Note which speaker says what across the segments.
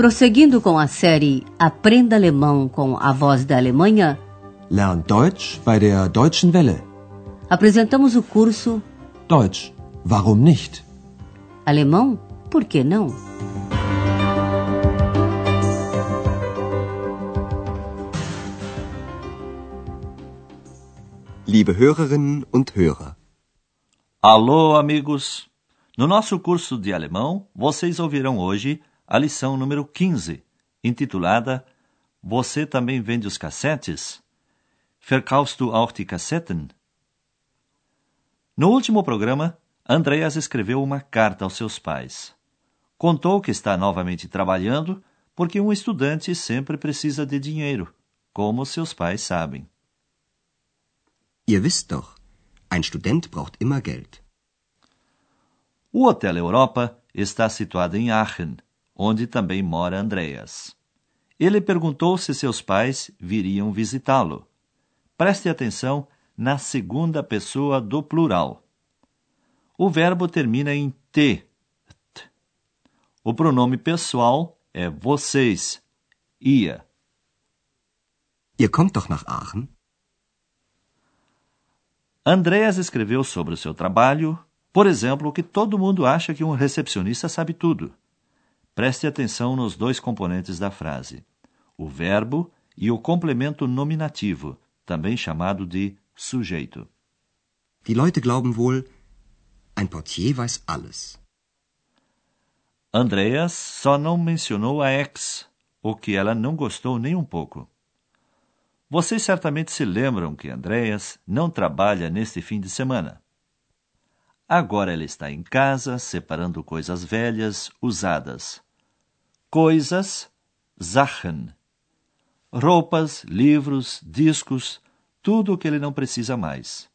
Speaker 1: Prosseguindo com a série Aprenda Alemão com a Voz da Alemanha,
Speaker 2: Lern Deutsch bei der Deutschen Welle.
Speaker 1: apresentamos o curso
Speaker 2: Deutsch, warum nicht?
Speaker 1: Alemão, por que não?
Speaker 3: Liebe Hörerinnen und Hörer,
Speaker 4: Alô, amigos! No nosso curso de alemão, vocês ouvirão hoje a lição número 15, intitulada Você também vende os cassetes? Verkaufst du auch die Kassetten? No último programa, Andreas escreveu uma carta aos seus pais. Contou que está novamente trabalhando porque um estudante sempre precisa de dinheiro, como seus pais sabem.
Speaker 3: ihr wisst doch, ein Student braucht immer Geld.
Speaker 4: O Hotel Europa está situado em Aachen, onde também mora Andreas. Ele perguntou se seus pais viriam visitá-lo. Preste atenção na segunda pessoa do plural. O verbo termina em T. T. O pronome pessoal é vocês, ia.
Speaker 3: Ihr kommt doch nach Aachen?
Speaker 4: Andreas escreveu sobre o seu trabalho, por exemplo, que todo mundo acha que um recepcionista sabe tudo. Preste atenção nos dois componentes da frase: o verbo e o complemento nominativo, também chamado de sujeito.
Speaker 3: Die Leute glauben wohl, ein Portier weiß alles.
Speaker 4: Andreas só não mencionou a ex, o que ela não gostou nem um pouco. Vocês certamente se lembram que Andreas não trabalha neste fim de semana. Agora ela está em casa separando coisas velhas, usadas. Coisas, Sachen. Roupas, livros, discos, tudo o que ele não precisa mais.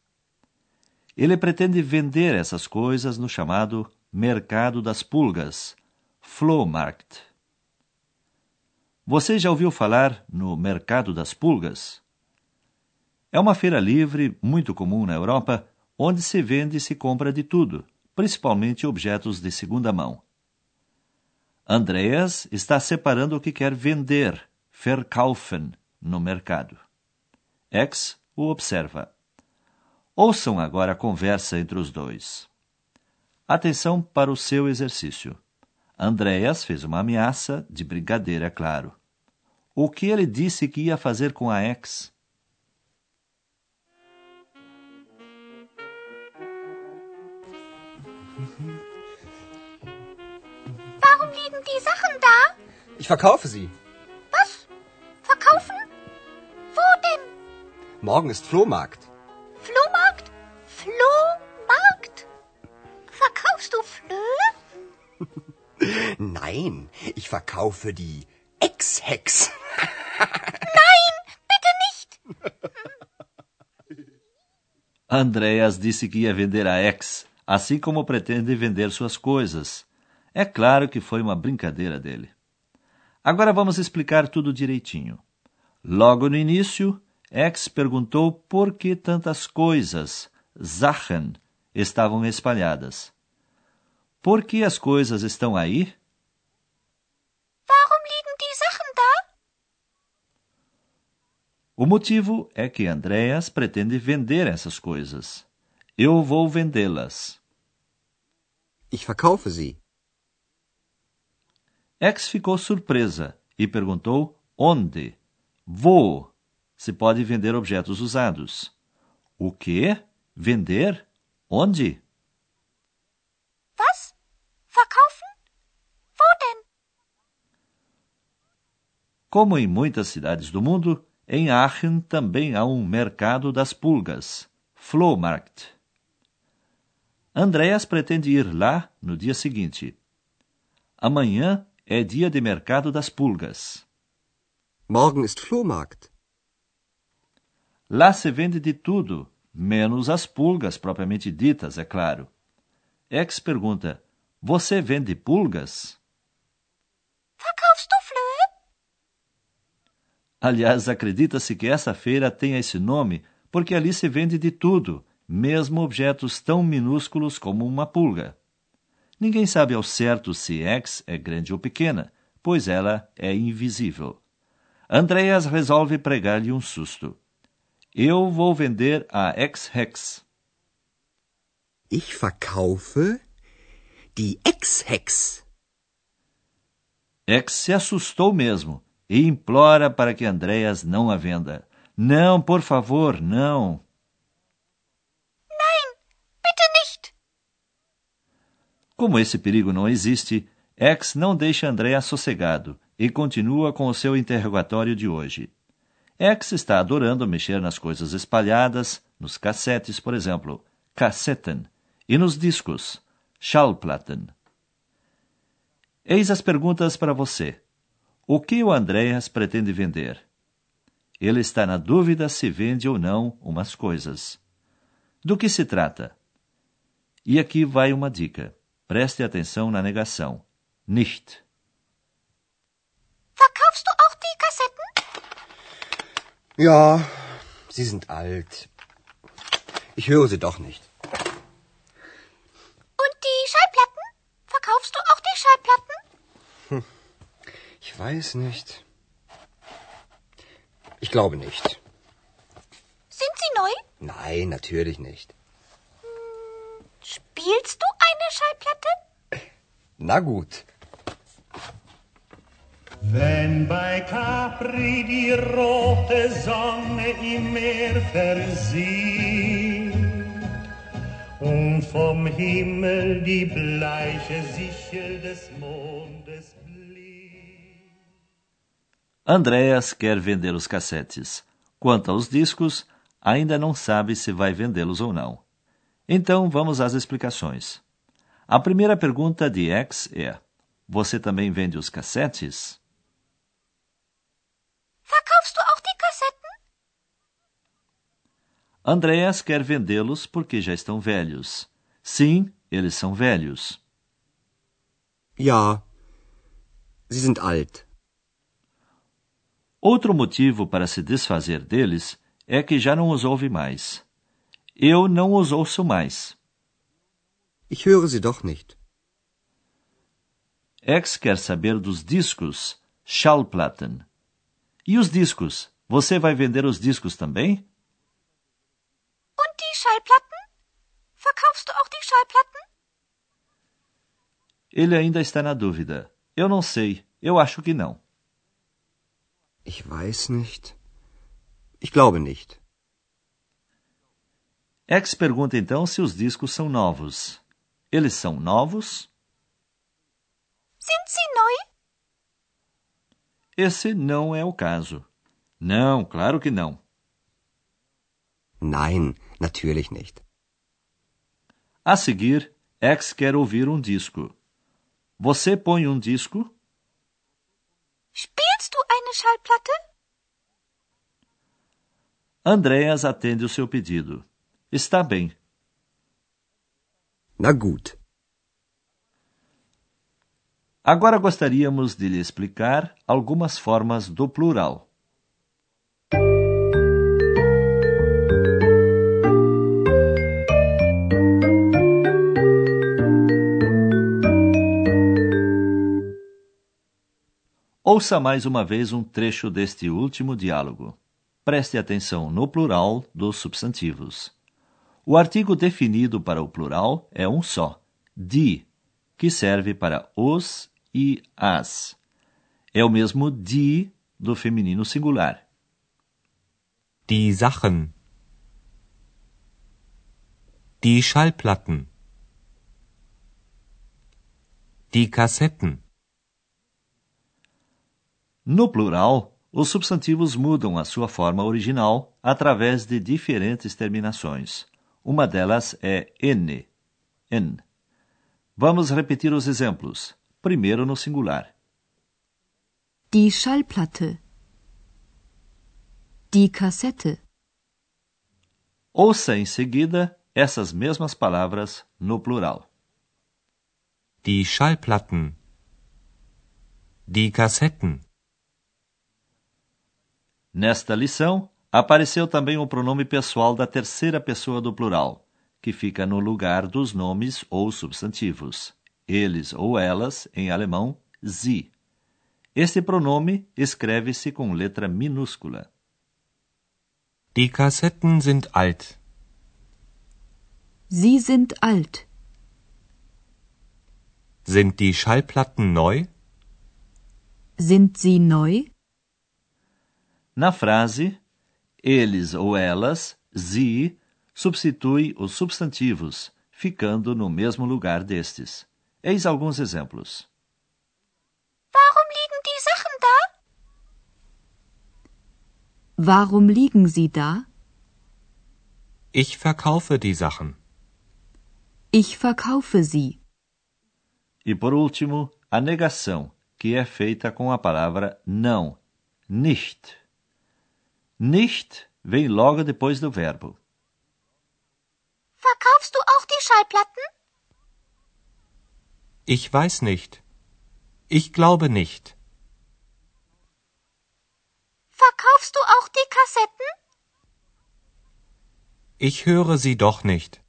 Speaker 4: Ele pretende vender essas coisas no chamado Mercado das Pulgas, Flohmarkt. Você já ouviu falar no Mercado das Pulgas? É uma feira livre muito comum na Europa, onde se vende e se compra de tudo, principalmente objetos de segunda mão. Andreas está separando o que quer vender, verkaufen, no mercado. X o observa. Ouçam agora a conversa entre os dois. Atenção para o seu exercício. Andreas fez uma ameaça de brigadeira, claro. O que ele disse que ia fazer com a ex?
Speaker 5: Ich verkaufe sie.
Speaker 6: Was? Verkaufen? Wo denn?
Speaker 5: Morgen ist Flohmarkt.
Speaker 6: Flohmarkt? Flohmarkt? Verkaufst du Flöhe?
Speaker 5: Nein, ich verkaufe die Ex-Hex.
Speaker 6: Nein, bitte nicht.
Speaker 4: Andreas disse que ia vender a ex, assim como pretende vender suas coisas. É claro que foi uma brincadeira dele. Agora vamos explicar tudo direitinho. Logo no início, Ex perguntou por que tantas coisas, Sachen, estavam espalhadas. Por que as coisas estão aí?
Speaker 6: Warum liegen die Sachen da?
Speaker 4: O motivo é que Andreas pretende vender essas coisas. Eu vou vendê-las.
Speaker 3: Ich verkaufe sie.
Speaker 4: Ex ficou surpresa e perguntou onde. Vou. Se pode vender objetos usados. O quê? Vender? Onde?
Speaker 6: Was? Verkaufen? Wo denn?
Speaker 4: Como em muitas cidades do mundo, em Aachen também há um mercado das pulgas, Flohmarkt. Andreas pretende ir lá no dia seguinte. Amanhã é dia de mercado das pulgas.
Speaker 3: Morgen ist Flohmarkt.
Speaker 4: Lá se vende de tudo, menos as pulgas propriamente ditas, é claro. Ex pergunta: Você vende pulgas?
Speaker 6: Verkaufst du Flöhe?
Speaker 4: Aliás, acredita-se que essa feira tenha esse nome porque ali se vende de tudo, mesmo objetos tão minúsculos como uma pulga. Ninguém sabe ao certo se X é grande ou pequena, pois ela é invisível. Andreas resolve pregar-lhe um susto. Eu vou vender a Ex-Hex.
Speaker 3: Ich verkaufe die Ex-Hex.
Speaker 4: Ex se assustou mesmo e implora para que Andreas não a venda. Não, por favor, não.
Speaker 6: Nein, bitte nicht.
Speaker 4: Como esse perigo não existe, X não deixa Andreas sossegado e continua com o seu interrogatório de hoje. X está adorando mexer nas coisas espalhadas, nos cassetes, por exemplo, Kassetten, e nos discos, Schallplatten. Eis as perguntas para você. O que o Andreas pretende vender? Ele está na dúvida se vende ou não umas coisas. Do que se trata? E aqui vai uma dica. Preste atenção na negação. Nicht.
Speaker 6: Verkaufst du auch die Kassetten?
Speaker 5: Ja, sie sind alt. Ich höre sie doch nicht.
Speaker 6: Und die Schallplatten? Verkaufst du auch die Schallplatten?
Speaker 5: Ich weiß nicht. Ich glaube nicht.
Speaker 6: Sind sie neu?
Speaker 5: Nein, natürlich nicht.
Speaker 6: Spielst du eine Schallplatte?
Speaker 5: Na gut.
Speaker 7: Wenn bei Capri die rote Sonne im Meer versieht und vom Himmel die bleiche Sichel des Mondes blieb.
Speaker 4: Andreas quer vender os cassetes. Quanto aos discos, ainda não sabe se vai vendê-los ou não. Então vamos às explicações. A primeira pergunta de X é: Você também vende os cassetes?
Speaker 6: Verkaufst du auch die Kassetten?
Speaker 4: Andreas quer vendê-los porque já estão velhos. Sim, eles são velhos.
Speaker 3: Ja, sie sind alt.
Speaker 4: Outro motivo para se desfazer deles é que já não os ouve mais. Eu não os ouço mais.
Speaker 3: Ich höre sie doch nicht.
Speaker 4: X quer saber dos discos, Schallplatten. E os discos? Você vai vender os discos também?
Speaker 6: Und die Schallplatten? Verkaufst du auch die Schallplatten?
Speaker 4: Ele ainda está na dúvida. Eu não sei. Eu acho que não.
Speaker 3: Ich weiß nicht. Ich glaube nicht.
Speaker 4: X pergunta então se os discos são novos. Eles são novos?
Speaker 6: Sind sie neu?
Speaker 4: Esse não é o caso. Não, claro que não.
Speaker 3: Nein, natürlich nicht.
Speaker 4: A seguir, X quer ouvir um disco. Você põe um disco?
Speaker 6: Spielst du eine Schallplatte?
Speaker 4: Andreas atende o seu pedido. Está bem.
Speaker 3: Na gut.
Speaker 4: Agora gostaríamos de lhe explicar algumas formas do plural. Ouça mais uma vez um trecho deste último diálogo. Preste atenção no plural dos substantivos. O artigo definido para o plural é um só, die, que serve para os e as. É o mesmo die do feminino singular.
Speaker 8: Die Sachen. Die Schallplatten. Die Kassetten.
Speaker 4: No plural, os substantivos mudam a sua forma original através de diferentes terminações. Uma delas é n, n. Vamos repetir os exemplos. Primeiro no singular.
Speaker 9: Die Schallplatte. Die Kassette.
Speaker 4: Ouça em seguida essas mesmas palavras no plural.
Speaker 8: Die Schallplatten. Die Kassetten.
Speaker 4: Nesta lição, apareceu também o pronome pessoal da terceira pessoa do plural, que fica no lugar dos nomes ou substantivos. Eles ou elas, em alemão, sie. Este pronome escreve-se com letra minúscula.
Speaker 8: Die Kassetten sind alt.
Speaker 9: Sie sind alt.
Speaker 8: Sind die Schallplatten neu?
Speaker 9: Sind sie neu?
Speaker 4: Na frase, eles ou elas, sie, substitui os substantivos, ficando no mesmo lugar destes. Eis alguns exemplos.
Speaker 6: Warum liegen die Sachen da?
Speaker 9: Warum liegen sie da?
Speaker 8: Ich verkaufe die Sachen.
Speaker 9: Ich verkaufe sie.
Speaker 4: E por último, a negação, que é feita com a palavra não, nicht. Nicht vem logo depois do verbo.
Speaker 6: Verkaufst du auch die Schallplatten?
Speaker 8: Ich weiß nicht. Ich glaube nicht.
Speaker 6: Verkaufst du auch die Kassetten?
Speaker 8: Ich höre sie doch nicht.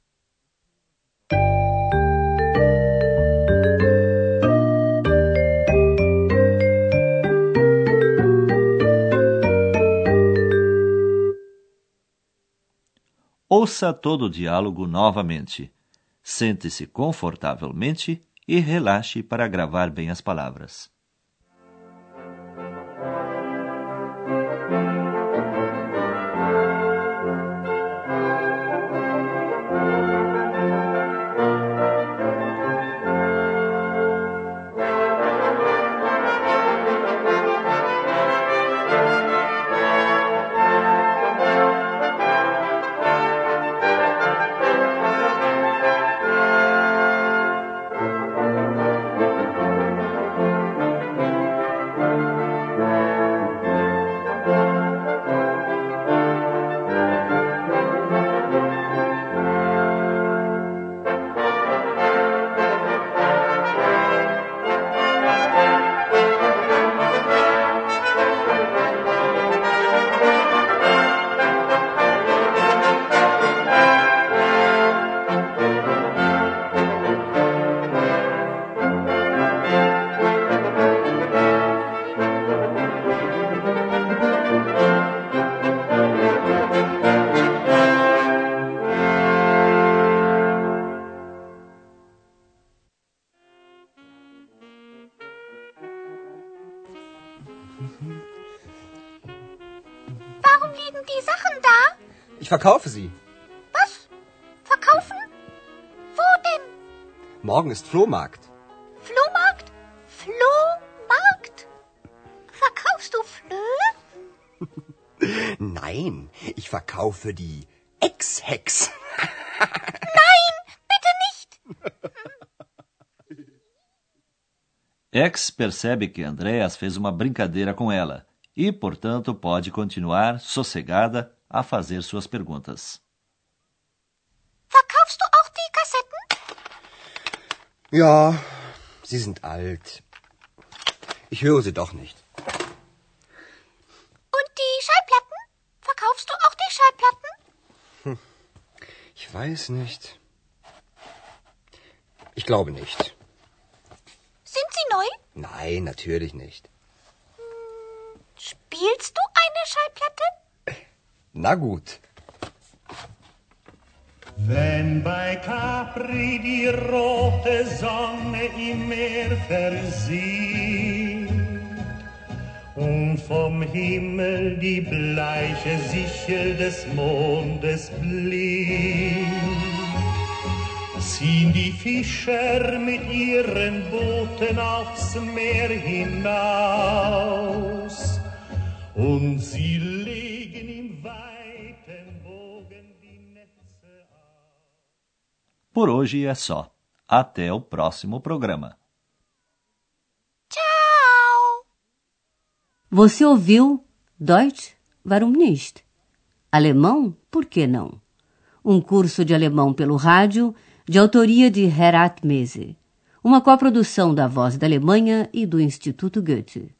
Speaker 4: Ouça todo o diálogo novamente. Sente-se confortavelmente e relaxe para gravar bem as palavras.
Speaker 5: Ich verkaufe sie.
Speaker 6: Was? Verkaufen? Wo denn?
Speaker 5: Morgen ist Flohmarkt.
Speaker 6: Flohmarkt? Flohmarkt? Verkaufst du Flöhe?
Speaker 5: Nein, ich verkaufe die Ex-Hex.
Speaker 6: Nein, bitte nicht.
Speaker 4: X percebe que Andreas fez uma brincadeira com ela e, portanto, pode continuar sossegada a fazer suas perguntas.
Speaker 6: Verkaufst du auch die Kassetten?
Speaker 5: Ja, sie sind alt. Ich höre sie doch nicht.
Speaker 6: Und die Schallplatten? Verkaufst du auch die Schallplatten?
Speaker 5: Ich weiß nicht. Ich glaube nicht.
Speaker 6: Sind sie neu?
Speaker 5: Nein, natürlich nicht. Na gut.
Speaker 7: Wenn bei Capri die rote Sonne im Meer versieht und vom Himmel die bleiche Sichel des Mondes blinkt, ziehen die Fischer mit ihren Booten aufs Meer hinaus und sie
Speaker 4: Por hoje é só. Até o próximo programa.
Speaker 6: Ciao.
Speaker 1: Você ouviu Deutsch? Warum nicht? Alemão? Por que não? Um curso de alemão pelo rádio, de autoria de Herat Mese. Uma coprodução da Voz da Alemanha e do Instituto Goethe.